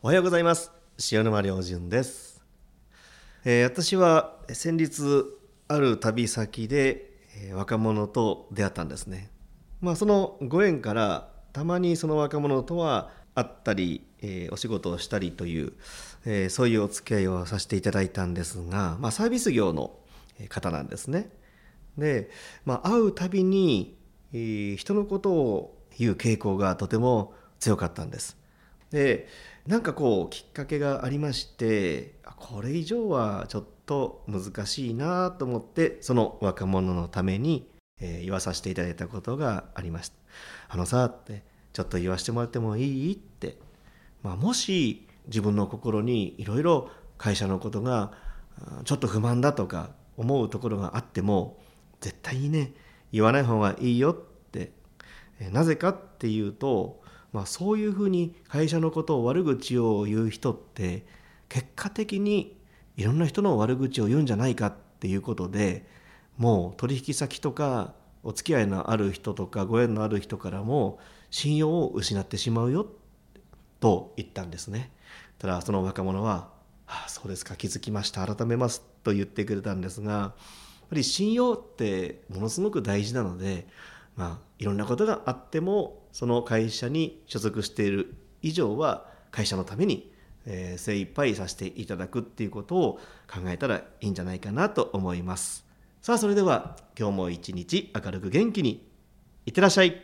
おはようございます。塩沼良純です、えー私は先日ある旅先で、えー若者と出会ったんですね。まあそのご縁からたまにその若者とは会ったり、えーお仕事をしたりという、えーそういうお付き合いをさせていただいたんですが、まあ、サービス業のえ方なんですね。で、まあ、会うたびに、えー人のことを言う傾向がとても強かったんです。でなんかこうきっかけがありましてこれ以上はちょっと難しいなと思ってその若者のために、えー言わさせていただいたことがありました。あのさってちょっと言わせてもらってもいいって、まあ、もし自分の心にいろいろ会社のことがちょっと不満だとか思うところがあっても絶対にね言わない方がいいよって。なぜかっていうと、まあ、そういうふうに会社のことを悪口を言う人って結果的にいろんな人の悪口を言うんじゃないかっていうことでもう取引先とかお付き合いのある人とかご縁のある人からも信用を失ってしまうよと言ったんですね。ただその若者は「ああそうですか気づきました改めます」と言ってくれたんですがやっぱり信用ってものすごく大事なので、まあ、いろんなことがあってもその会社に所属している以上は会社のために、えー精一杯させていただくっていうことを考えたらいいんじゃないかなと思います。さあそれでは今日も一日明るく元気にいってらっしゃい